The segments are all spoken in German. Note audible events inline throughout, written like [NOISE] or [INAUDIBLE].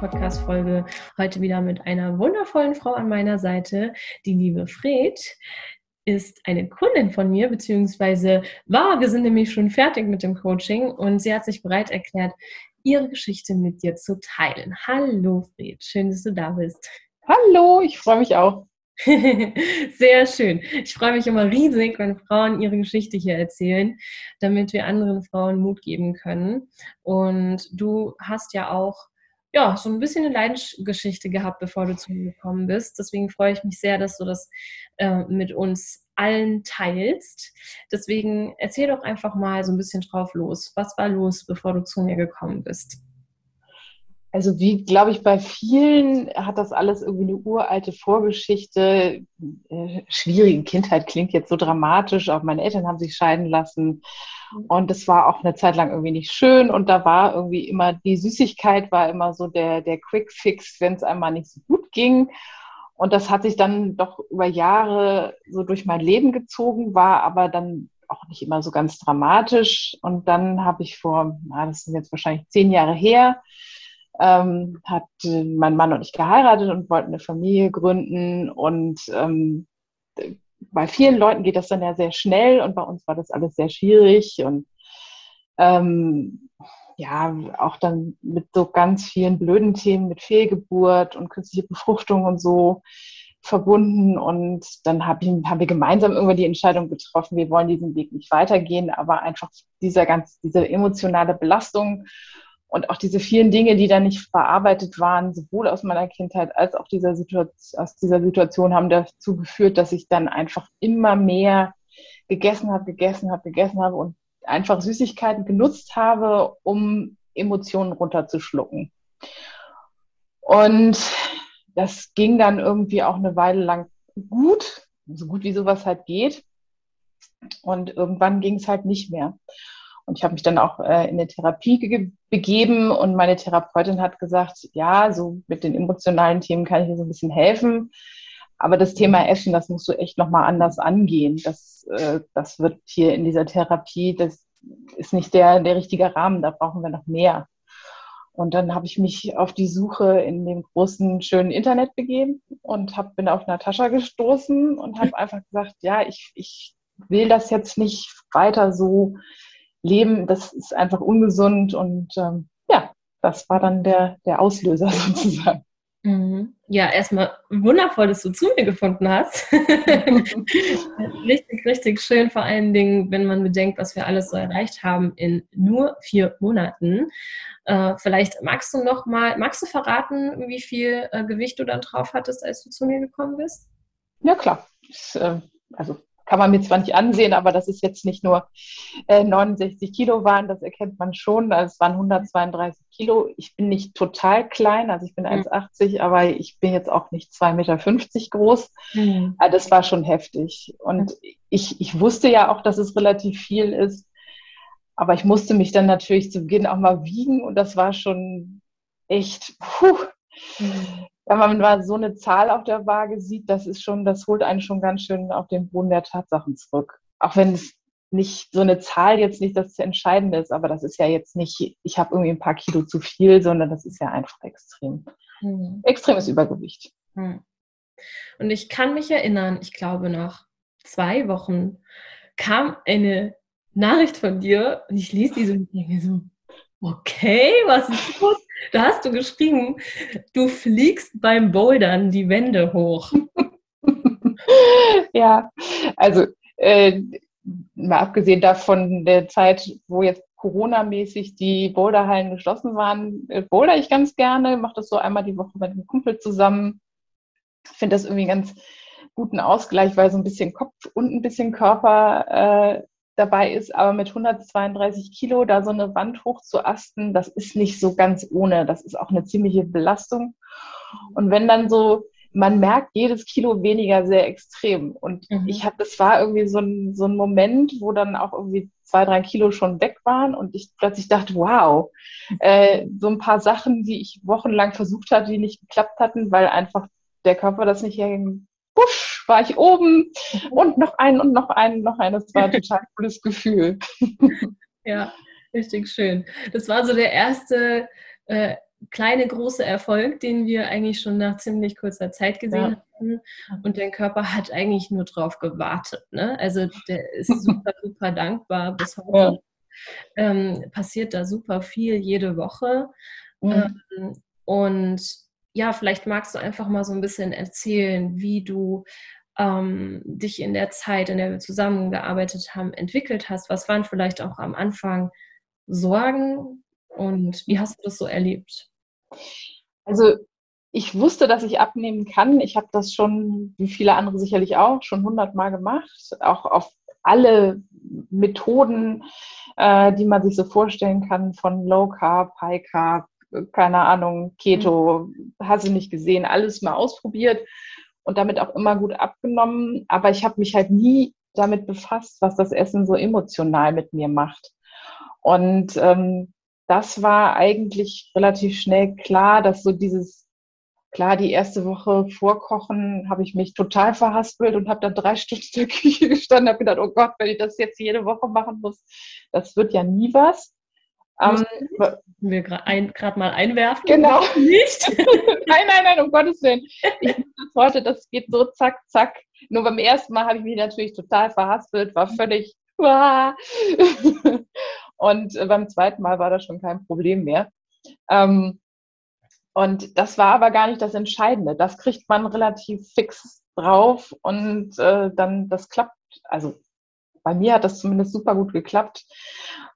Podcast-Folge. Heute wieder mit einer wundervollen Frau an meiner Seite. Die liebe Fred ist eine Kundin von mir, beziehungsweise war, wir sind nämlich schon fertig mit dem Coaching und sie hat sich bereit erklärt, ihre Geschichte mit dir zu teilen. Hallo Fred, schön, dass du da bist. Hallo, ich freue mich auch. [LAUGHS] Sehr schön. Ich freue mich immer riesig, wenn Frauen ihre Geschichte hier erzählen, damit wir anderen Frauen Mut geben können. Und du hast ja auch ja, so ein bisschen eine Leidensgeschichte gehabt, bevor du zu mir gekommen bist. Deswegen freue ich mich sehr, dass du das äh, mit uns allen teilst. Deswegen erzähl doch einfach mal so ein bisschen drauf los. Was war los, bevor du zu mir gekommen bist? Also wie, glaube ich, bei vielen hat das alles irgendwie eine uralte Vorgeschichte. Äh, schwierige Kindheit klingt jetzt so dramatisch. Auch meine Eltern haben sich scheiden lassen. Und es war auch eine Zeit lang irgendwie nicht schön. Und da war irgendwie immer, die Süßigkeit war immer so der, der Quick Fix, wenn es einmal nicht so gut ging. Und das hat sich dann doch über Jahre so durch mein Leben gezogen, war aber dann auch nicht immer so ganz dramatisch. Und dann habe ich vor, das sind jetzt wahrscheinlich zehn Jahre her, ähm, hat mein Mann und ich geheiratet und wollten eine Familie gründen. Und ähm, bei vielen Leuten geht das dann ja sehr schnell und bei uns war das alles sehr schwierig und ähm, ja, auch dann mit so ganz vielen blöden Themen mit Fehlgeburt und künstliche Befruchtung und so verbunden. Und dann hab ich, haben wir gemeinsam irgendwann die Entscheidung getroffen, wir wollen diesen Weg nicht weitergehen, aber einfach dieser ganz, diese emotionale Belastung und auch diese vielen Dinge, die da nicht verarbeitet waren, sowohl aus meiner Kindheit als auch dieser Situation, aus dieser Situation haben dazu geführt, dass ich dann einfach immer mehr gegessen habe, gegessen habe, gegessen habe und einfach Süßigkeiten genutzt habe, um Emotionen runterzuschlucken. Und das ging dann irgendwie auch eine Weile lang gut, so gut wie sowas halt geht. Und irgendwann ging es halt nicht mehr. Und ich habe mich dann auch äh, in eine Therapie begeben und meine Therapeutin hat gesagt, ja, so mit den emotionalen Themen kann ich dir so ein bisschen helfen. Aber das Thema Essen, das musst du echt nochmal anders angehen. Das, äh, das wird hier in dieser Therapie, das ist nicht der, der richtige Rahmen, da brauchen wir noch mehr. Und dann habe ich mich auf die Suche in dem großen, schönen Internet begeben und hab, bin auf Natascha gestoßen und habe [LAUGHS] einfach gesagt, ja, ich, ich will das jetzt nicht weiter so leben, das ist einfach ungesund und ähm, ja, das war dann der, der Auslöser [LAUGHS] sozusagen. Mhm. Ja, erstmal wundervoll, dass du zu mir gefunden hast. [LAUGHS] richtig, richtig schön, vor allen Dingen, wenn man bedenkt, was wir alles so erreicht haben in nur vier Monaten. Äh, vielleicht magst du noch mal, magst du verraten, wie viel äh, Gewicht du dann drauf hattest, als du zu mir gekommen bist? Ja, klar. Das, äh, also kann man mir zwar nicht ansehen, aber das ist jetzt nicht nur äh, 69 Kilo waren, das erkennt man schon. Also es waren 132 Kilo. Ich bin nicht total klein, also ich bin 1,80, mhm. aber ich bin jetzt auch nicht 2,50 Meter groß. Mhm. Also das war schon heftig. Und ich, ich wusste ja auch, dass es relativ viel ist. Aber ich musste mich dann natürlich zu Beginn auch mal wiegen und das war schon echt, puh, mhm wenn man mal so eine Zahl auf der Waage sieht, das ist schon, das holt einen schon ganz schön auf den Boden der Tatsachen zurück. Auch wenn es nicht so eine Zahl jetzt nicht das Entscheidende ist, aber das ist ja jetzt nicht, ich habe irgendwie ein paar Kilo zu viel, sondern das ist ja einfach extrem. mhm. extremes Übergewicht. Mhm. Und ich kann mich erinnern, ich glaube nach zwei Wochen kam eine Nachricht von dir und ich lese diese und denke so, okay, was ist los? Da hast du geschrieben, du fliegst beim Bouldern die Wände hoch. [LAUGHS] ja, also äh, mal abgesehen davon der Zeit, wo jetzt Corona-mäßig die Boulderhallen geschlossen waren, äh, boulder ich ganz gerne, mache das so einmal die Woche mit einem Kumpel zusammen. Finde das irgendwie einen ganz guten Ausgleich, weil so ein bisschen Kopf und ein bisschen Körper äh, dabei ist. Aber mit 132 Kilo da so eine Wand hochzuasten, das ist nicht so ganz ohne. Das ist auch eine ziemliche Belastung. Und wenn dann so man merkt jedes Kilo weniger sehr extrem. Und mhm. ich habe, das war irgendwie so ein, so ein Moment, wo dann auch irgendwie zwei, drei Kilo schon weg waren und ich plötzlich dachte, wow, äh, so ein paar Sachen, die ich wochenlang versucht hatte, die nicht geklappt hatten, weil einfach der Körper das nicht herging. Busch, war ich oben mhm. und noch einen und noch einen, noch einen. Das war ein total [LAUGHS] cooles Gefühl. Ja, richtig schön. Das war so der erste äh, kleine große Erfolg, den wir eigentlich schon nach ziemlich kurzer Zeit gesehen ja. hatten. Und der Körper hat eigentlich nur drauf gewartet. Ne? Also der ist super, super dankbar bis heute. Ja. Ähm, passiert da super viel jede Woche. Mhm. Ähm, und ja, vielleicht magst du einfach mal so ein bisschen erzählen, wie du ähm, dich in der Zeit, in der wir zusammengearbeitet haben, entwickelt hast. Was waren vielleicht auch am Anfang Sorgen und wie hast du das so erlebt? Also ich wusste, dass ich abnehmen kann. Ich habe das schon, wie viele andere sicherlich auch, schon hundertmal gemacht. Auch auf alle Methoden, äh, die man sich so vorstellen kann, von Low Carb, High Carb, keine Ahnung, Keto, mhm. hast du nicht gesehen, alles mal ausprobiert und damit auch immer gut abgenommen. Aber ich habe mich halt nie damit befasst, was das Essen so emotional mit mir macht. Und ähm, das war eigentlich relativ schnell klar, dass so dieses, klar, die erste Woche vorkochen, habe ich mich total verhaspelt und habe dann drei Stunden in der Küche gestanden, habe gedacht, oh Gott, wenn ich das jetzt jede Woche machen muss, das wird ja nie was. Ähm, wir gerade mal einwerfen. Genau. [LAUGHS] Nicht. [LAUGHS] nein, nein, nein, um Gottes Willen. Ich das heute, das geht so zack, zack. Nur beim ersten Mal habe ich mich natürlich total verhaspelt, war völlig. [LAUGHS] Und äh, beim zweiten Mal war das schon kein Problem mehr. Ähm, und das war aber gar nicht das Entscheidende. Das kriegt man relativ fix drauf und äh, dann das klappt. Also bei mir hat das zumindest super gut geklappt.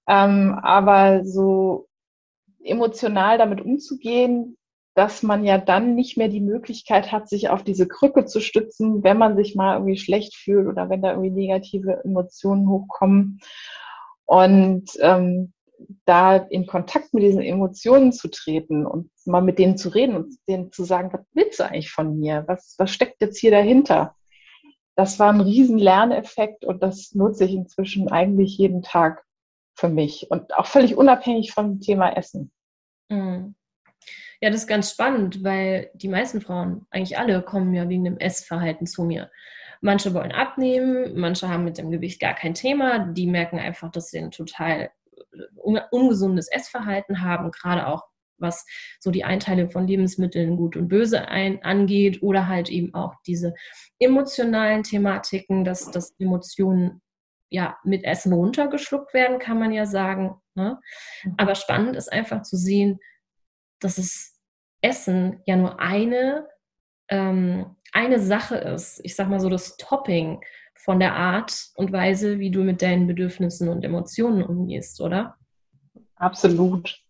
Ähm, aber so emotional damit umzugehen, dass man ja dann nicht mehr die Möglichkeit hat, sich auf diese Krücke zu stützen, wenn man sich mal irgendwie schlecht fühlt oder wenn da irgendwie negative Emotionen hochkommen. Und ähm, da in Kontakt mit diesen Emotionen zu treten und mal mit denen zu reden und denen zu sagen, was willst du eigentlich von mir? Was, was steckt jetzt hier dahinter? Das war ein riesen Lerneffekt und das nutze ich inzwischen eigentlich jeden Tag für mich und auch völlig unabhängig vom Thema Essen. Mhm. Ja, das ist ganz spannend, weil die meisten Frauen, eigentlich alle, kommen ja wegen dem Essverhalten zu mir. Manche wollen abnehmen, manche haben mit dem Gewicht gar kein Thema. Die merken einfach, dass sie ein total äh, ungesundes Essverhalten haben, gerade auch was so die Einteilung von Lebensmitteln gut und böse ein, angeht oder halt eben auch diese emotionalen Thematiken, dass, dass Emotionen ja mit Essen runtergeschluckt werden, kann man ja sagen. Ne? Mhm. Aber spannend ist einfach zu sehen, dass es Essen ja nur eine ähm, eine Sache ist, ich sag mal so das Topping von der Art und Weise, wie du mit deinen Bedürfnissen und Emotionen umgehst, oder? Absolut.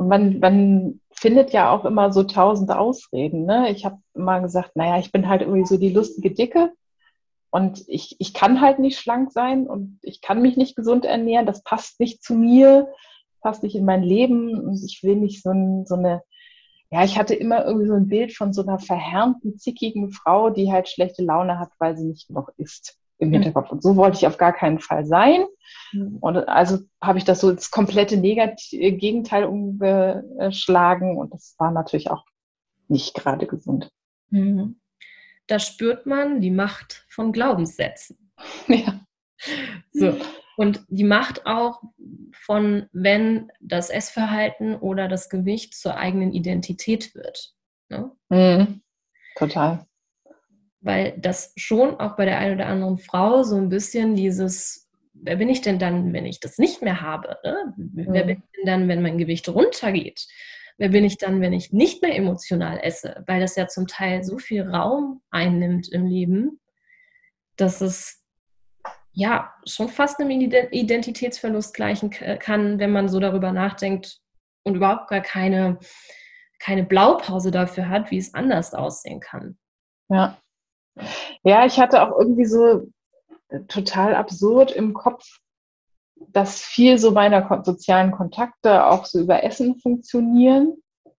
Und man, man findet ja auch immer so tausend Ausreden. Ne? Ich habe immer gesagt, naja, ich bin halt irgendwie so die lustige Dicke und ich, ich kann halt nicht schlank sein und ich kann mich nicht gesund ernähren. Das passt nicht zu mir, passt nicht in mein Leben und ich will nicht so, ein, so eine ja, ich hatte immer irgendwie so ein Bild von so einer verhärmten, zickigen Frau, die halt schlechte Laune hat, weil sie nicht noch isst im mhm. Hinterkopf. Und so wollte ich auf gar keinen Fall sein. Mhm. Und also habe ich das so ins komplette Negat Gegenteil umgeschlagen. Und das war natürlich auch nicht gerade gesund. Mhm. Da spürt man die Macht von Glaubenssätzen. [LAUGHS] Ja. So. Und die Macht auch von, wenn das Essverhalten oder das Gewicht zur eigenen Identität wird. Mhm. Total. Weil das schon auch bei der einen oder anderen Frau so ein bisschen dieses, wer bin ich denn dann, wenn ich das nicht mehr habe? Ne? Wer bin ich denn dann, wenn mein Gewicht runtergeht? Wer bin ich dann, wenn ich nicht mehr emotional esse? Weil das ja zum Teil so viel Raum einnimmt im Leben, dass es ja schon fast einem Identitätsverlust gleichen kann, wenn man so darüber nachdenkt und überhaupt gar keine, keine Blaupause dafür hat, wie es anders aussehen kann. Ja. Ja, ich hatte auch irgendwie so äh, total absurd im Kopf, dass viel so meiner sozialen Kontakte auch so über Essen funktionieren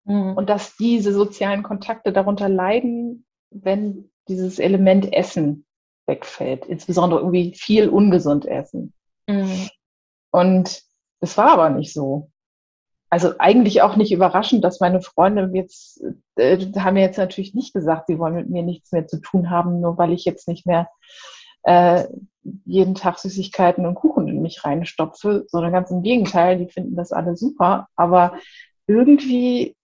mhm. und dass diese sozialen Kontakte darunter leiden, wenn dieses Element Essen wegfällt. Insbesondere irgendwie viel ungesund essen. Mhm. Und es war aber nicht so. Also eigentlich auch nicht überraschend, dass meine Freunde jetzt, äh, haben mir jetzt natürlich nicht gesagt, sie wollen mit mir nichts mehr zu tun haben, nur weil ich jetzt nicht mehr äh, jeden Tag Süßigkeiten und Kuchen in mich reinstopfe, sondern ganz im Gegenteil, die finden das alle super. Aber irgendwie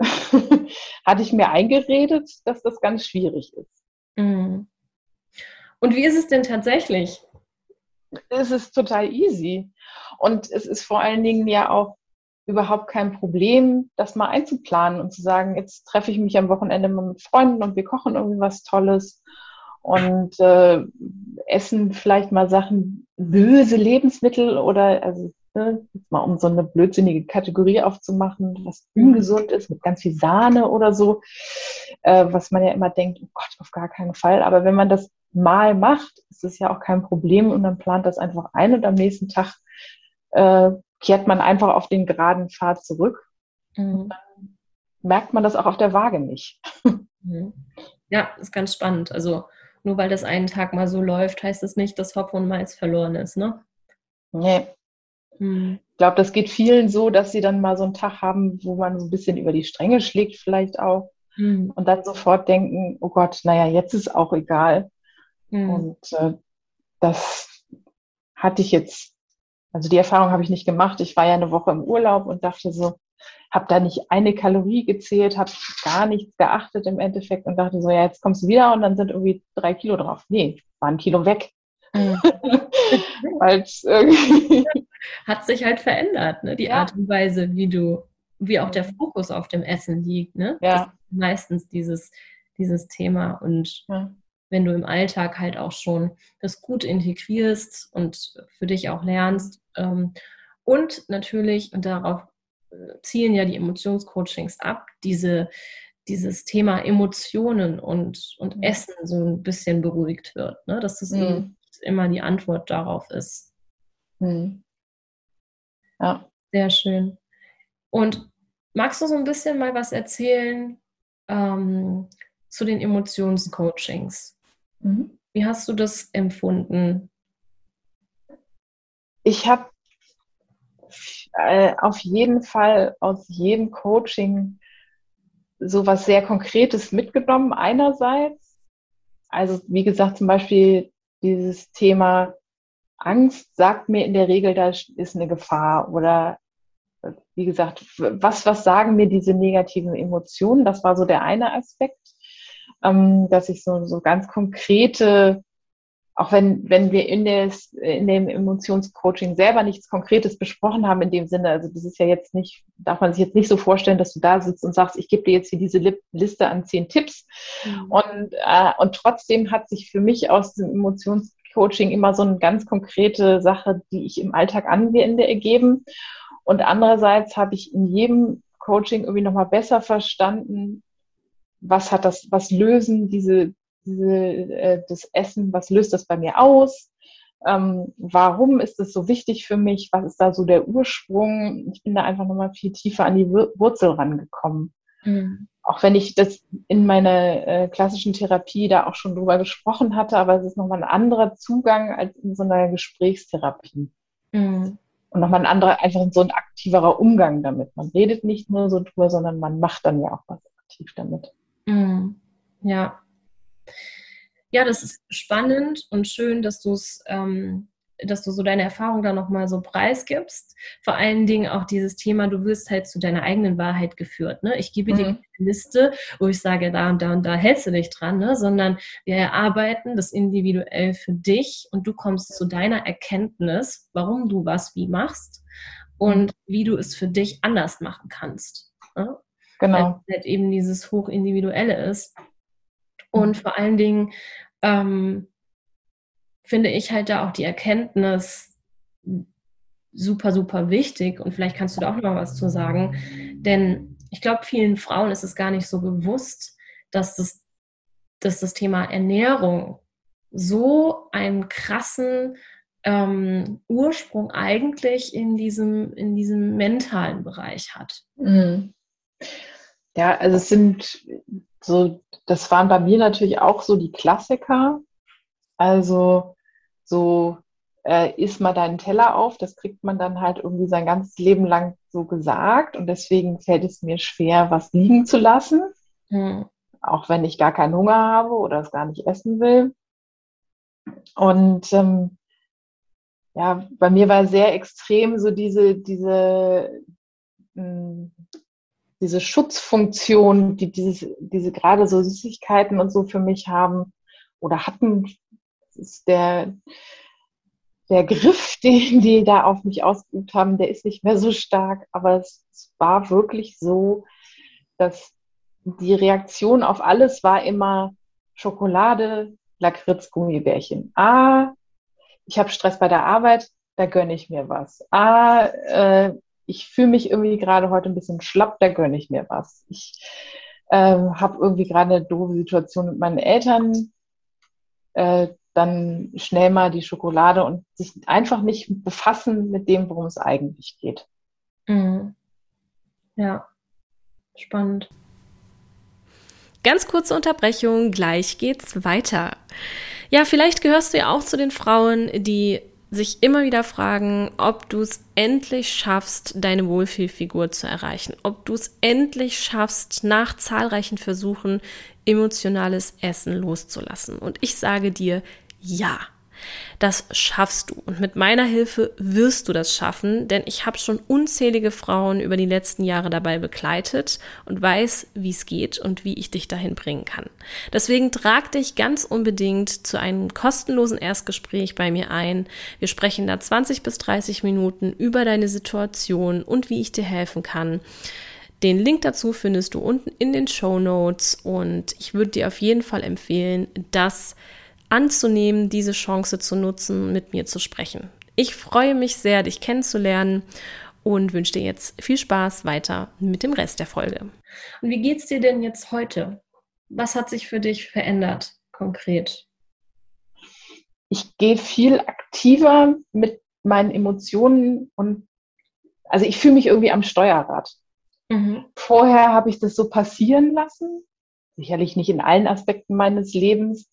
[LAUGHS] hatte ich mir eingeredet, dass das ganz schwierig ist. Mhm. Und wie ist es denn tatsächlich? Es ist total easy. Und es ist vor allen Dingen ja auch überhaupt kein Problem, das mal einzuplanen und zu sagen, jetzt treffe ich mich am Wochenende mal mit Freunden und wir kochen irgendwie was Tolles und äh, essen vielleicht mal Sachen, böse Lebensmittel oder also ne, mal um so eine blödsinnige Kategorie aufzumachen, was mhm. ungesund ist, mit ganz viel Sahne oder so, äh, was man ja immer denkt, oh Gott, auf gar keinen Fall. Aber wenn man das mal macht, ist es ja auch kein Problem und dann plant das einfach ein und am nächsten Tag äh, kehrt man einfach auf den geraden Pfad zurück. Mhm. dann merkt man das auch auf der Waage nicht. Mhm. Ja, ist ganz spannend. Also nur weil das einen Tag mal so läuft, heißt das nicht, dass Hopfen und Mais verloren ist, ne? Nee. Mhm. Ich glaube, das geht vielen so, dass sie dann mal so einen Tag haben, wo man so ein bisschen über die Stränge schlägt, vielleicht auch. Mhm. Und dann sofort denken, oh Gott, naja, jetzt ist auch egal. Und äh, das hatte ich jetzt, also die Erfahrung habe ich nicht gemacht. Ich war ja eine Woche im Urlaub und dachte so, habe da nicht eine Kalorie gezählt, habe gar nichts geachtet im Endeffekt und dachte so, ja, jetzt kommst du wieder und dann sind irgendwie drei Kilo drauf. Nee, war ein Kilo weg. Mhm. [LAUGHS] Hat sich halt verändert, ne? die ja. Art und Weise, wie du, wie auch der Fokus auf dem Essen liegt. Ne? Ja. meistens dieses, dieses Thema. Und ja wenn du im Alltag halt auch schon das gut integrierst und für dich auch lernst. Ähm, und natürlich, und darauf äh, zielen ja die Emotionscoachings ab, diese, dieses Thema Emotionen und, und mhm. Essen so ein bisschen beruhigt wird, ne? dass das mhm. immer die Antwort darauf ist. Mhm. Ja. Sehr schön. Und magst du so ein bisschen mal was erzählen ähm, zu den Emotionscoachings? Mhm. Wie hast du das empfunden? Ich habe äh, auf jeden Fall aus jedem Coaching so was sehr Konkretes mitgenommen. Einerseits, also wie gesagt, zum Beispiel dieses Thema Angst sagt mir in der Regel, da ist eine Gefahr oder wie gesagt, was, was sagen mir diese negativen Emotionen? Das war so der eine Aspekt ähm, dass ich so, so ganz konkrete, auch wenn, wenn wir in, des, in dem Emotionscoaching selber nichts Konkretes besprochen haben in dem Sinne, also das ist ja jetzt nicht, darf man sich jetzt nicht so vorstellen, dass du da sitzt und sagst, ich gebe dir jetzt hier diese Liste an zehn Tipps. Mhm. Und, äh, und trotzdem hat sich für mich aus dem Emotionscoaching immer so eine ganz konkrete Sache, die ich im Alltag anwende, ergeben. Und andererseits habe ich in jedem Coaching irgendwie nochmal besser verstanden, was hat das, was lösen diese, diese äh, das Essen, was löst das bei mir aus? Ähm, warum ist es so wichtig für mich? Was ist da so der Ursprung? Ich bin da einfach nochmal viel tiefer an die Wurzel rangekommen. Mhm. Auch wenn ich das in meiner äh, klassischen Therapie da auch schon drüber gesprochen hatte, aber es ist nochmal ein anderer Zugang als in so einer Gesprächstherapie. Mhm. Und nochmal ein anderer, einfach so ein aktiverer Umgang damit. Man redet nicht nur so drüber, sondern man macht dann ja auch was aktiv damit. Mhm. Ja. Ja, das ist spannend und schön, dass du es ähm, dass du so deine Erfahrung da nochmal so preisgibst. Vor allen Dingen auch dieses Thema, du wirst halt zu deiner eigenen Wahrheit geführt. Ne? Ich gebe mhm. dir eine Liste, wo ich sage, da und da und da hältst du dich dran, ne? sondern wir erarbeiten das individuell für dich und du kommst zu deiner Erkenntnis, warum du was wie machst und wie du es für dich anders machen kannst. Ne? Genau. Weil halt eben dieses Hochindividuelle ist. Und vor allen Dingen, ähm, finde ich halt da auch die Erkenntnis super, super wichtig. Und vielleicht kannst du da auch noch mal was zu sagen. Denn ich glaube, vielen Frauen ist es gar nicht so bewusst, dass das, dass das Thema Ernährung so einen krassen ähm, Ursprung eigentlich in diesem, in diesem mentalen Bereich hat. Mhm. Ja, also es sind so, das waren bei mir natürlich auch so die Klassiker. Also so äh, isst mal deinen Teller auf, das kriegt man dann halt irgendwie sein ganzes Leben lang so gesagt und deswegen fällt es mir schwer, was liegen zu lassen, mhm. auch wenn ich gar keinen Hunger habe oder es gar nicht essen will. Und ähm, ja, bei mir war sehr extrem so diese, diese, mh, hm, diese Schutzfunktion, die dieses, diese gerade so Süßigkeiten und so für mich haben oder hatten ist der, der Griff, [LAUGHS] den die da auf mich ausgeübt haben, der ist nicht mehr so stark, aber es, war wirklich so, dass die Reaktion auf alles war immer Schokolade, Lakritz, Gummibärchen. Ah, ich habe Stress bei der Arbeit, da gönne ich mir was. Ah, äh, ich fühle mich irgendwie gerade heute ein bisschen schlapp, da gönne ich mir was. Ich äh, habe irgendwie gerade eine doofe Situation mit meinen Eltern, äh, dann schnell mal die Schokolade und sich einfach nicht befassen mit dem, worum es eigentlich geht. Mhm. Ja, spannend. Ganz kurze Unterbrechung, gleich geht's weiter. Ja, vielleicht gehörst du ja auch zu den Frauen, die sich immer wieder fragen, ob du es endlich schaffst, deine Wohlfühlfigur zu erreichen, ob du es endlich schaffst, nach zahlreichen Versuchen emotionales Essen loszulassen. Und ich sage dir, ja. Das schaffst du und mit meiner Hilfe wirst du das schaffen, denn ich habe schon unzählige Frauen über die letzten Jahre dabei begleitet und weiß, wie es geht und wie ich dich dahin bringen kann. Deswegen trag dich ganz unbedingt zu einem kostenlosen Erstgespräch bei mir ein. Wir sprechen da 20 bis 30 Minuten über deine Situation und wie ich dir helfen kann. Den Link dazu findest du unten in den Show Notes und ich würde dir auf jeden Fall empfehlen, dass anzunehmen, diese Chance zu nutzen, mit mir zu sprechen. Ich freue mich sehr, dich kennenzulernen und wünsche dir jetzt viel Spaß weiter mit dem Rest der Folge. Und wie geht's dir denn jetzt heute? Was hat sich für dich verändert konkret? Ich gehe viel aktiver mit meinen Emotionen und also ich fühle mich irgendwie am Steuerrad. Mhm. Vorher habe ich das so passieren lassen, sicherlich nicht in allen Aspekten meines Lebens,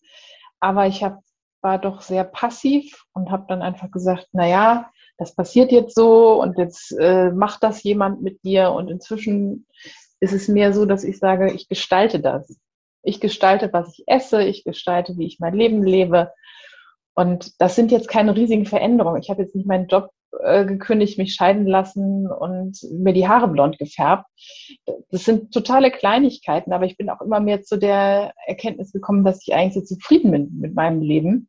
aber ich hab, war doch sehr passiv und habe dann einfach gesagt, na ja, das passiert jetzt so und jetzt äh, macht das jemand mit dir. Und inzwischen ist es mehr so, dass ich sage, ich gestalte das. Ich gestalte, was ich esse, ich gestalte, wie ich mein Leben lebe. Und das sind jetzt keine riesigen Veränderungen. Ich habe jetzt nicht meinen Job äh, gekündigt, mich scheiden lassen und mir die Haare blond gefärbt. Das sind totale Kleinigkeiten, aber ich bin auch immer mehr zu der Erkenntnis gekommen, dass ich eigentlich so zufrieden bin mit meinem Leben.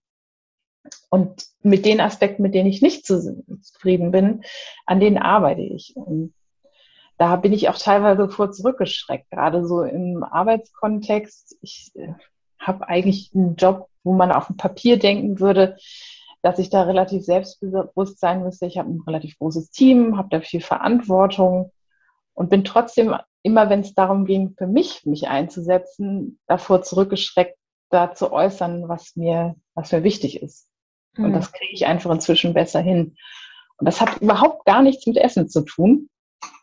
Und mit den Aspekten, mit denen ich nicht zufrieden bin, an denen arbeite ich. Und da bin ich auch teilweise vor zurückgeschreckt, gerade so im Arbeitskontext. Ich äh, habe eigentlich einen Job, wo man auf dem Papier denken würde, dass ich da relativ selbstbewusst sein müsste. Ich habe ein relativ großes Team, habe da viel Verantwortung und bin trotzdem immer, wenn es darum ging, für mich mich einzusetzen, davor zurückgeschreckt, da zu äußern, was mir, was mir wichtig ist. Mhm. Und das kriege ich einfach inzwischen besser hin. Und das hat überhaupt gar nichts mit Essen zu tun.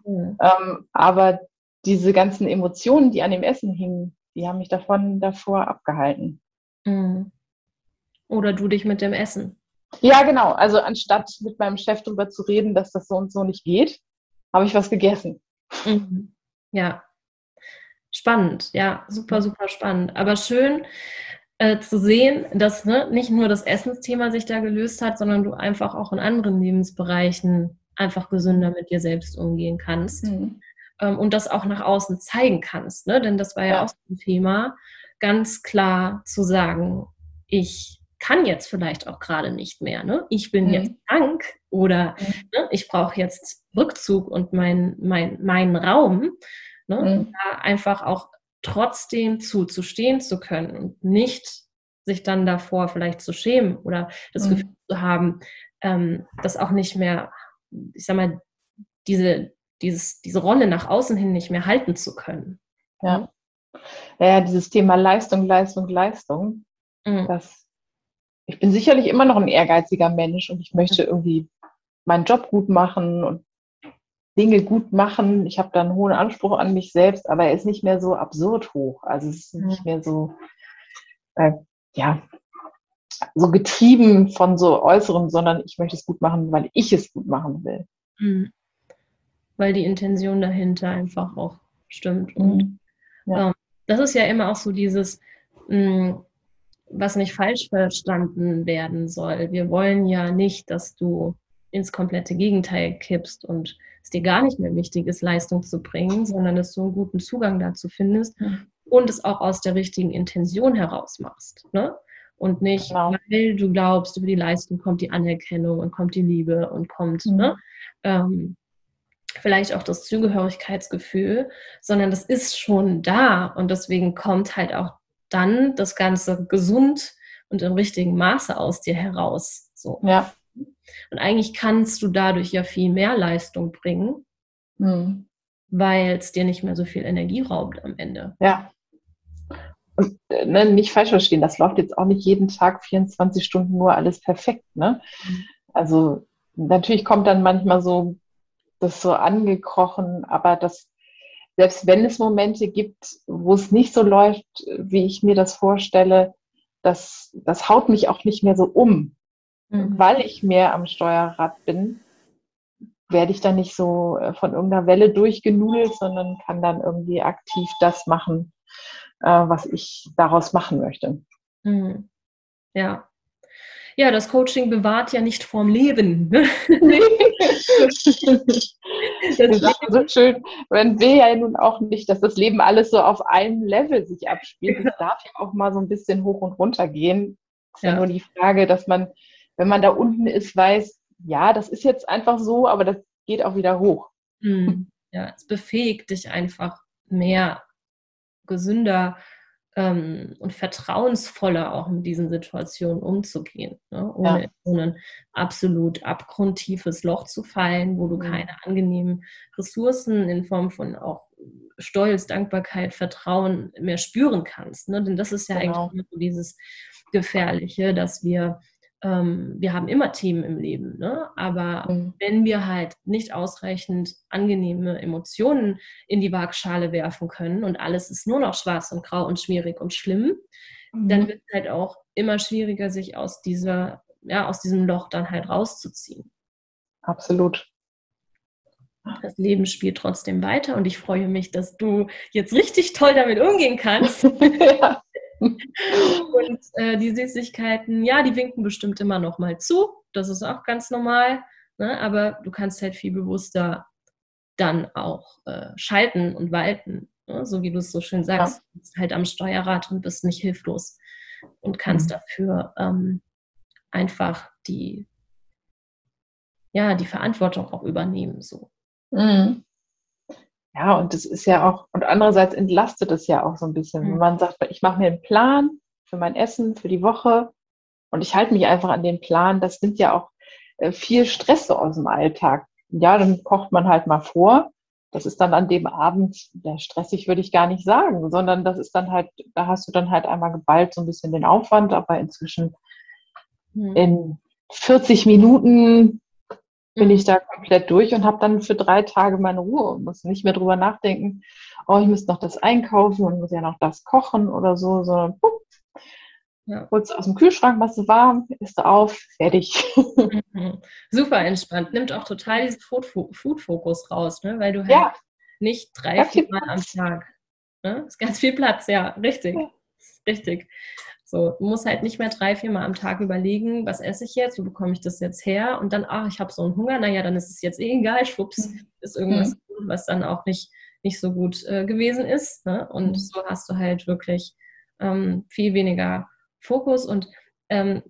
Mhm. Ähm, aber diese ganzen Emotionen, die an dem Essen hingen, die haben mich davon davor abgehalten. Mhm. Oder du dich mit dem Essen. Ja, genau. Also anstatt mit meinem Chef darüber zu reden, dass das so und so nicht geht, habe ich was gegessen. Mhm. Ja. Spannend, ja, super, super spannend. Aber schön, äh, zu sehen, dass ne, nicht nur das Essensthema sich da gelöst hat, sondern du einfach auch in anderen Lebensbereichen einfach gesünder mit dir selbst umgehen kannst mhm. ähm, und das auch nach außen zeigen kannst. Ne? Denn das war ja, ja auch so ein Thema, ganz klar zu sagen, ich kann jetzt vielleicht auch gerade nicht mehr. Ne? Ich bin mhm. jetzt krank oder mhm. ne, ich brauche jetzt Rückzug und mein, mein, meinen Raum. Ne? Mhm. Da einfach auch trotzdem zuzustehen zu können und nicht sich dann davor vielleicht zu schämen oder das mhm. Gefühl zu haben, ähm, das auch nicht mehr, ich sag mal, diese, dieses, diese Rolle nach außen hin nicht mehr halten zu können. Ja. Ja, dieses Thema Leistung, Leistung, Leistung, mhm. das, ich bin sicherlich immer noch ein ehrgeiziger Mensch und ich möchte irgendwie meinen Job gut machen und Dinge gut machen. Ich habe da einen hohen Anspruch an mich selbst, aber er ist nicht mehr so absurd hoch. Also es ist nicht mehr so, äh, ja, so getrieben von so Äußerem, sondern ich möchte es gut machen, weil ich es gut machen will. Mhm. Weil die Intention dahinter einfach auch stimmt. Und mhm. ja. ähm, das ist ja immer auch so dieses, mh, mm, was nicht falsch verstanden werden soll. Wir wollen ja nicht, dass du ins komplette Gegenteil kippst und es dir gar nicht mehr wichtig ist, Leistung zu bringen, sondern dass du einen guten Zugang dazu findest und es auch aus der richtigen Intention heraus machst. Ne? Und nicht, genau. weil du glaubst, über die Leistung kommt die Anerkennung und kommt die Liebe und kommt mhm. ne? ähm, vielleicht auch das Zugehörigkeitsgefühl, sondern das ist schon da und deswegen kommt halt auch dann das Ganze gesund und im richtigen Maße aus dir heraus. So. Ja. Und eigentlich kannst du dadurch ja viel mehr Leistung bringen, mhm. weil es dir nicht mehr so viel Energie raubt am Ende. Ja. Und äh, ne, nicht falsch verstehen, das läuft jetzt auch nicht jeden Tag 24 Stunden nur alles perfekt. Ne? Mhm. Also natürlich kommt dann manchmal so das so angekrochen, aber das, selbst wenn es Momente gibt, wo es nicht so läuft, wie ich mir das vorstelle, das, das haut mich auch nicht mehr so um. Mhm. Weil ich mehr am Steuerrad bin, werde ich dann nicht so äh, von irgendeiner Welle durchgenudelt, sondern kann dann irgendwie aktiv das machen, äh, was ich daraus machen möchte. Mhm. Ja. Ja, das Coaching bewahrt ja nicht vorm Leben. Ne? Nee. [LAUGHS] das ist so schön, wenn wir ja nun auch nicht, dass das Leben alles so auf einem Level sich abspielt. Es [LAUGHS] darf ja auch mal so ein bisschen hoch und runter gehen. Es ist ja. ja nur die Frage, dass man wenn man da unten ist, weiß, ja, das ist jetzt einfach so, aber das geht auch wieder hoch. Hm. Ja, es befähigt dich einfach mehr gesünder ähm, und vertrauensvoller auch mit diesen Situationen umzugehen, ne? ohne ja. in ein absolut abgrundtiefes Loch zu fallen, wo du mhm. keine angenehmen Ressourcen in Form von auch Stolz, Dankbarkeit, Vertrauen mehr spüren kannst. Ne? Denn das ist ja genau. eigentlich so dieses Gefährliche, dass wir ähm, wir haben immer Themen im Leben, ne? aber mhm. wenn wir halt nicht ausreichend angenehme Emotionen in die Waagschale werfen können und alles ist nur noch schwarz und grau und schwierig und schlimm, mhm. dann wird es halt auch immer schwieriger, sich aus dieser, ja, aus diesem Loch dann halt rauszuziehen. Absolut. Das Leben spielt trotzdem weiter und ich freue mich, dass du jetzt richtig toll damit umgehen kannst. [LAUGHS] ja. [LAUGHS] Und äh, die Süßigkeiten, ja, die winken bestimmt immer noch mal zu. Das ist auch ganz normal. Ne? Aber du kannst halt viel bewusster dann auch äh, schalten und walten. Ne? So wie du es so schön sagst. Ja. Du bist halt am Steuerrad und bist nicht hilflos und kannst mhm. dafür ähm, einfach die, ja, die Verantwortung auch übernehmen. So. Mhm. Ja, und das ist ja auch, und andererseits entlastet es ja auch so ein bisschen, mhm. wenn man sagt, ich mache mir einen Plan für mein Essen, für die Woche und ich halte mich einfach an den Plan. Das nimmt ja auch äh, viel Stress so aus dem Alltag. Ja, dann kocht man halt mal vor. Das ist dann an dem Abend, ja, stressig würde ich gar nicht sagen, sondern das ist dann halt, da hast du dann halt einmal geballt so ein bisschen den Aufwand, aber inzwischen mhm. in 40 Minuten bin ich mhm. da komplett durch und habe dann für drei Tage meine Ruhe und muss nicht mehr drüber nachdenken, oh, ich muss noch das einkaufen und muss ja noch das kochen oder so, sondern puh, ja. holst aus dem Kühlschrank, was warm, isst auf, fertig. [LAUGHS] Mhm. Super entspannt. Nimmt auch total diesen Food-Fokus raus, ne? weil du halt ja. nicht drei, vier Mal am Tag. Ne? Ist ganz viel Platz, ja, richtig. Ja. Richtig. So, du musst halt nicht mehr drei, vier Mal am Tag überlegen, was esse ich jetzt, wo bekomme ich das jetzt her und dann, ach, ich habe so einen Hunger, naja, dann ist es jetzt eh egal, schwupps, mhm. ist irgendwas, mhm. was dann auch nicht, nicht so gut äh, gewesen ist. Ne? Und mhm. so hast du halt wirklich ähm, viel weniger Fokus und ähm,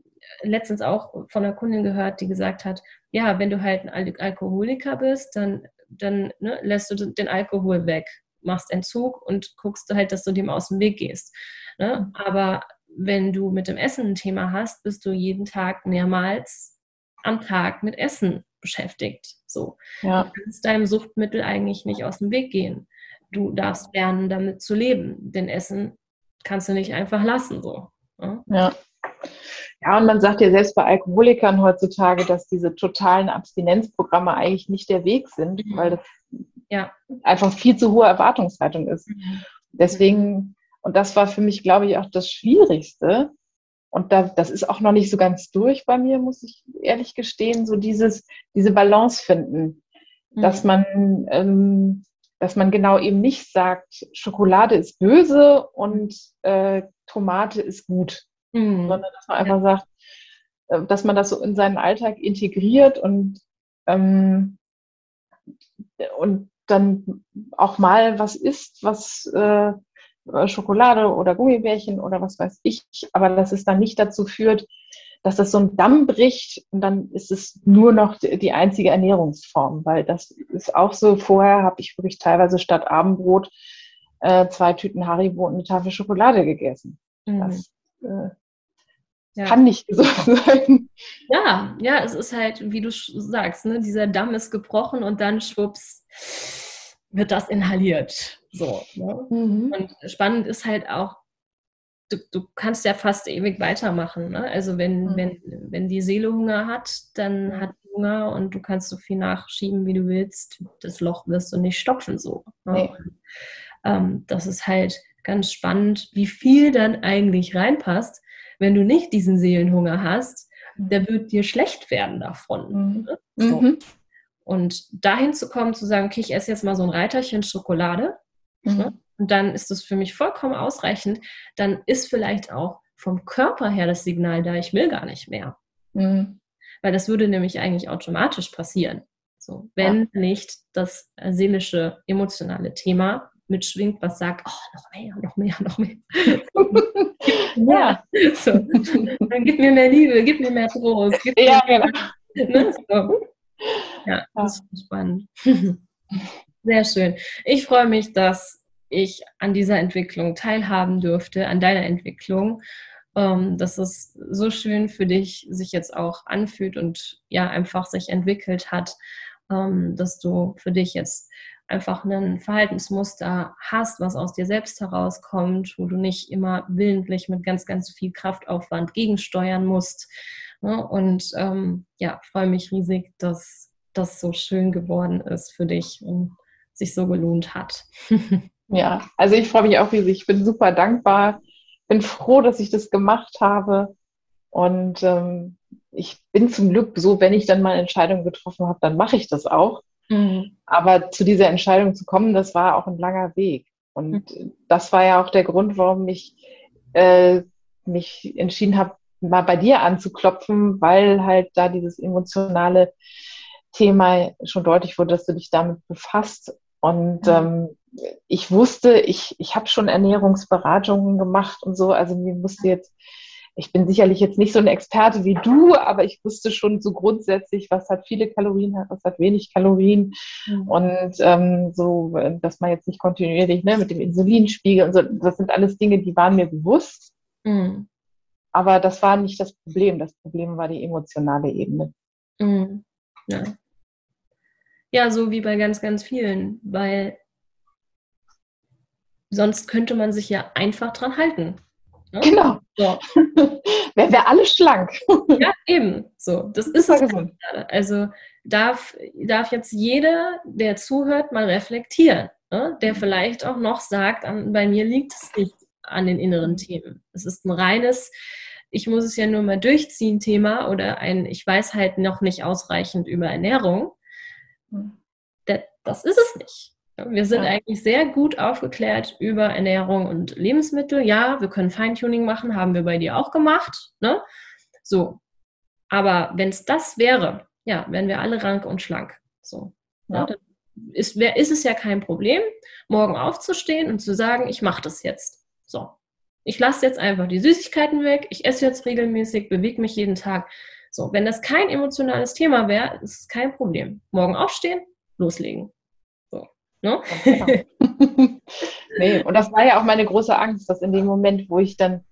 letztens auch von einer Kundin gehört, die gesagt hat, ja, wenn du halt ein Al Alkoholiker bist, dann, dann ne, lässt du den Alkohol weg, machst Entzug und guckst halt, dass du dem aus dem Weg gehst. Ne? Aber wenn du mit dem Essen ein Thema hast, bist du jeden Tag mehrmals am Tag mit Essen beschäftigt. So. Ja. Du kannst deinem Suchtmittel eigentlich nicht aus dem Weg gehen. Du darfst lernen, damit zu leben. Denn Essen kannst du nicht einfach lassen. So. Ja. ja. Ja, und man sagt ja selbst bei Alkoholikern heutzutage, dass diese totalen Abstinenzprogramme eigentlich nicht der Weg sind, mhm. weil das ja. einfach viel zu hohe Erwartungshaltung ist. Mhm. Deswegen, und das war für mich, glaube ich, auch das Schwierigste. Und da, das ist auch noch nicht so ganz durch bei mir, muss ich ehrlich gestehen, so dieses, diese Balance finden, mhm. dass man, ähm, dass man genau eben nicht sagt, Schokolade ist böse und äh, Tomate ist gut mhm. sondern dass man einfach sagt, äh, dass man das so in seinen Alltag integriert und, ähm, und dann auch mal was isst, was äh, Schokolade oder Gummibärchen oder was weiß ich, aber dass es dann nicht dazu führt, dass das so ein Damm bricht und dann ist es nur noch die einzige Ernährungsform, weil das ist auch so, vorher habe ich wirklich teilweise statt Abendbrot äh, zwei Tüten Haribo und eine Tafel Schokolade gegessen. Mhm. Das äh, ja. kann nicht gesund [LAUGHS] sein. Ja, ja, es ist halt, wie du sagst, ne, dieser Damm ist gebrochen und dann schwupps wird das inhaliert. So. Ne? Mhm. Und spannend ist halt auch, du, du kannst ja fast ewig weitermachen. Ne? Also wenn, mhm. wenn, wenn die Seele Hunger hat, dann hat sie Hunger und du kannst so viel nachschieben, wie du willst. Das Loch wirst du nicht stopfen so. Ne? Nee. Und, ähm, das ist halt ganz spannend, wie viel dann eigentlich reinpasst, wenn du nicht diesen Seelenhunger hast, der wird dir schlecht werden davon. Mhm. Ne? So. Mhm. Und dahin zu kommen, zu sagen, okay, ich esse jetzt mal so ein Reiterchen Schokolade, mhm. ne? und dann ist das für mich vollkommen ausreichend, dann ist vielleicht auch vom Körper her das Signal da, ich will gar nicht mehr. Mhm. Weil das würde nämlich eigentlich automatisch passieren. So, wenn ja. nicht das seelische, emotionale Thema mitschwingt, was sagt, oh, noch mehr, noch mehr, noch mehr. [LAUGHS] ja. [LAUGHS] So. Dann gib mir mehr Liebe, gib mir mehr Trost. Mir ja, mehr, genau. [LAUGHS] Ne? So. Ja, das ist spannend. Sehr schön. Ich freue mich, dass ich an dieser Entwicklung teilhaben durfte, an deiner Entwicklung. Ähm, dass es so schön für dich sich jetzt auch anfühlt und ja einfach sich entwickelt hat, ähm, dass du für dich jetzt einfach ein Verhaltensmuster hast, was aus dir selbst herauskommt, wo du nicht immer willentlich mit ganz, ganz viel Kraftaufwand gegensteuern musst. Ne? Und ähm, ja, freue mich riesig, dass das so schön geworden ist für dich und sich so gelohnt hat. [LAUGHS] ja, also ich freue mich auch riesig. Ich bin super dankbar, bin froh, dass ich das gemacht habe. Und ähm, ich bin zum Glück so, wenn ich dann mal Entscheidungen getroffen habe, dann mache ich das auch. Mhm. Aber zu dieser Entscheidung zu kommen, das war auch ein langer Weg. Und mhm. das war ja auch der Grund, warum ich äh, mich entschieden habe, mal bei dir anzuklopfen, weil halt da dieses emotionale Thema schon deutlich wurde, dass du dich damit befasst. Und mhm. ähm, ich wusste, ich, ich habe schon Ernährungsberatungen gemacht und so, also mir musste jetzt ich bin sicherlich jetzt nicht so ein Experte wie du, aber ich wusste schon so grundsätzlich, was hat viele Kalorien, was hat wenig Kalorien mhm. und ähm, so, dass man jetzt nicht kontinuierlich ne, mit dem Insulinspiegel und so, das sind alles Dinge, die waren mir bewusst. Mhm. Aber das war nicht das Problem. Das Problem war die emotionale Ebene. Mhm. Ja. Ja, so wie bei ganz, ganz vielen, weil sonst könnte man sich ja einfach dran halten. Ne? Genau. So. [LAUGHS] Wären wir alle schlank. ja, eben. So, das ist es. Gesund. Also darf, darf jetzt jeder, der zuhört, mal reflektieren. Ne? Der mhm. vielleicht auch noch sagt, an, bei mir liegt es nicht an den inneren Themen. Es ist ein reines, ich muss es ja nur mal durchziehen Thema oder ein, ich weiß halt noch nicht ausreichend über Ernährung. Das, ist es nicht. Wir sind ja. eigentlich sehr gut aufgeklärt über Ernährung und Lebensmittel. Ja, wir können Feintuning machen, haben wir bei dir auch gemacht. Ne? So. Aber wenn es das wäre, ja, wären wir alle rank und schlank. So. Ja. ja ist, wär, ist es ja kein Problem, morgen aufzustehen und zu sagen, ich mache das jetzt. So. Ich lasse jetzt einfach die Süßigkeiten weg, ich esse jetzt regelmäßig, bewege mich jeden Tag. So, wenn das kein emotionales Thema wäre, ist es kein Problem. Morgen aufstehen, loslegen. Ne? Genau. [LAUGHS] nee, und das war ja auch meine große Angst, dass in dem Moment, wo ich dann,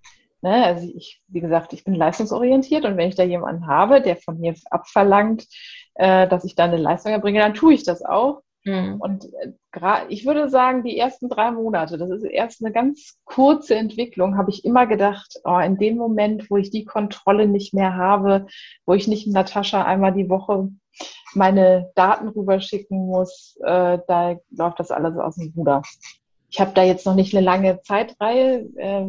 ne, also ich, wie gesagt, ich bin leistungsorientiert und wenn ich da jemanden habe, der von mir abverlangt, äh, dass ich da eine Leistung erbringe, dann tue ich das auch. Mhm. Und äh, ich würde sagen, die ersten drei Monate, das ist erst eine ganz kurze Entwicklung, habe ich immer gedacht, oh, in dem Moment, wo ich die Kontrolle nicht mehr habe, wo ich nicht Natascha einmal die Woche meine Daten rüberschicken muss, äh, da läuft das alles aus dem Ruder. Ich habe da jetzt noch nicht eine lange Zeitreihe. Äh,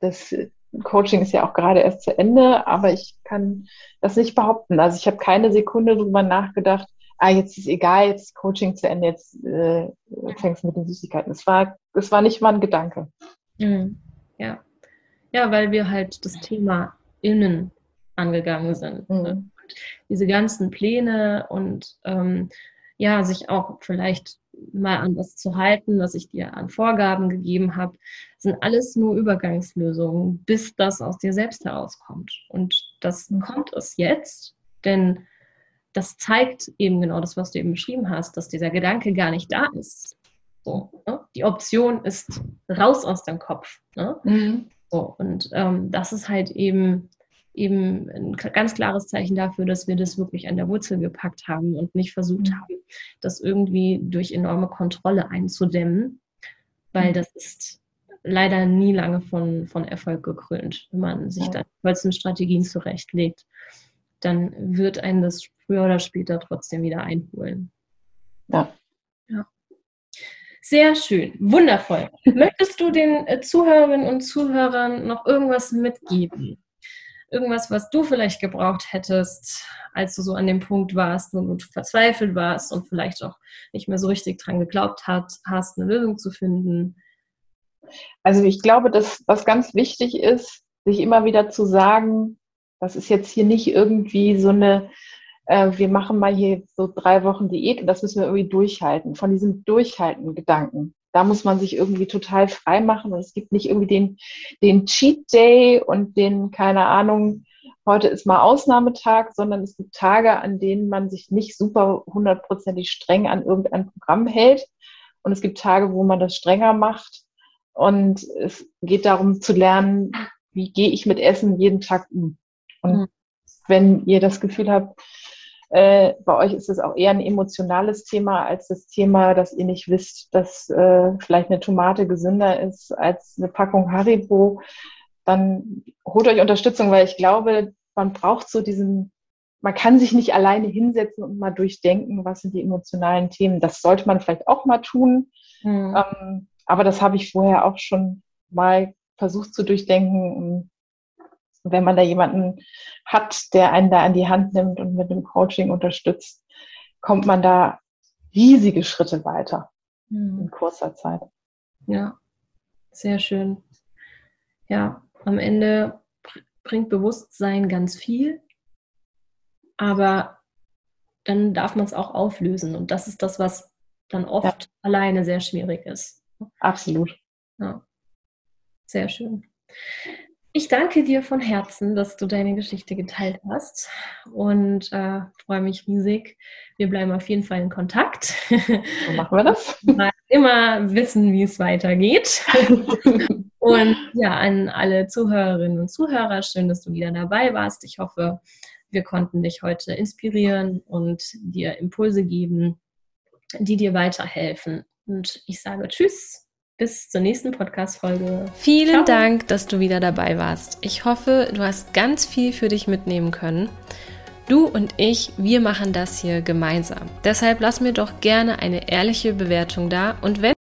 das Coaching ist ja auch gerade erst zu Ende, aber ich kann das nicht behaupten. Also ich habe keine Sekunde drüber nachgedacht, ah, jetzt ist egal, jetzt ist Coaching zu Ende, jetzt äh, fängst du mit den Süßigkeiten. Es war, es war nicht mal ein Gedanke. Mhm. Ja. Ja, weil wir halt das Thema innen angegangen sind. Mhm diese ganzen Pläne und ähm, ja, sich auch vielleicht mal an das zu halten, was ich dir an Vorgaben gegeben habe, sind alles nur Übergangslösungen, bis das aus dir selbst herauskommt. Und das kommt es jetzt, denn das zeigt eben genau das, was du eben beschrieben hast, dass dieser Gedanke gar nicht da ist. So, ne? Die Option ist raus aus dem Kopf. Ne? Mhm. So, und ähm, das ist halt eben eben ein ganz klares Zeichen dafür, dass wir das wirklich an der Wurzel gepackt haben und nicht versucht mhm. haben, das irgendwie durch enorme Kontrolle einzudämmen, weil mhm. das ist leider nie lange von, von Erfolg gekrönt. Wenn man sich ja. dann Strategien zurechtlegt, dann wird einen das früher oder später trotzdem wieder einholen. Ja. ja. Sehr schön, wundervoll. [LAUGHS] Möchtest du den äh, Zuhörerinnen und Zuhörern noch irgendwas mitgeben? irgendwas, was du vielleicht gebraucht hättest, als du so an dem Punkt warst, wo du verzweifelt warst und vielleicht auch nicht mehr so richtig dran geglaubt hat, hast, eine Lösung zu finden? Also ich glaube, dass was ganz wichtig ist, sich immer wieder zu sagen, das ist jetzt hier nicht irgendwie so eine, äh, wir machen mal hier so drei Wochen Diät und das müssen wir irgendwie durchhalten. Von diesem Durchhalten-Gedanken da muss man sich irgendwie total frei machen und es gibt nicht irgendwie den, den Cheat Day und den, keine Ahnung, heute ist mal Ausnahmetag, sondern es gibt Tage, an denen man sich nicht super hundertprozentig streng an irgendein Programm hält. Und es gibt Tage, wo man das strenger macht. Und es geht darum zu lernen, wie gehe ich mit Essen jeden Tag um. Und mhm. wenn ihr das Gefühl habt, äh, bei euch ist es auch eher ein emotionales Thema als das Thema, dass ihr nicht wisst, dass äh, vielleicht eine Tomate gesünder ist als eine Packung Haribo. Dann holt euch Unterstützung, weil ich glaube, man braucht so diesen, man kann sich nicht alleine hinsetzen und mal durchdenken, was sind die emotionalen Themen. Das sollte man vielleicht auch mal tun. Mhm. Ähm, aber das habe ich vorher auch schon mal versucht zu durchdenken wenn man da jemanden hat, der einen da an die Hand nimmt und mit dem Coaching unterstützt, kommt man da riesige Schritte weiter mhm. in kurzer Zeit. Ja, sehr schön. Ja, am Ende bringt Bewusstsein ganz viel, aber dann darf man es auch auflösen. Und das ist das, was dann oft ja. alleine sehr schwierig ist. Absolut. Ja, sehr schön. Ich danke dir von Herzen, dass du deine Geschichte geteilt hast und äh, freue mich riesig. Wir bleiben auf jeden Fall in Kontakt. So machen wir das. [LAUGHS] Mal immer wissen, wie es weitergeht. [LAUGHS] und ja, an alle Zuhörerinnen und Zuhörer, schön, dass du wieder dabei warst. Ich hoffe, wir konnten dich heute inspirieren und dir Impulse geben, die dir weiterhelfen. Und ich sage Tschüss bis zur nächsten Podcast-Folge. Vielen Ciao. Dank, dass du wieder dabei warst. Ich hoffe, du hast ganz viel für dich mitnehmen können. Du und ich, wir machen das hier gemeinsam. Deshalb lass mir doch gerne eine ehrliche Bewertung da und wenn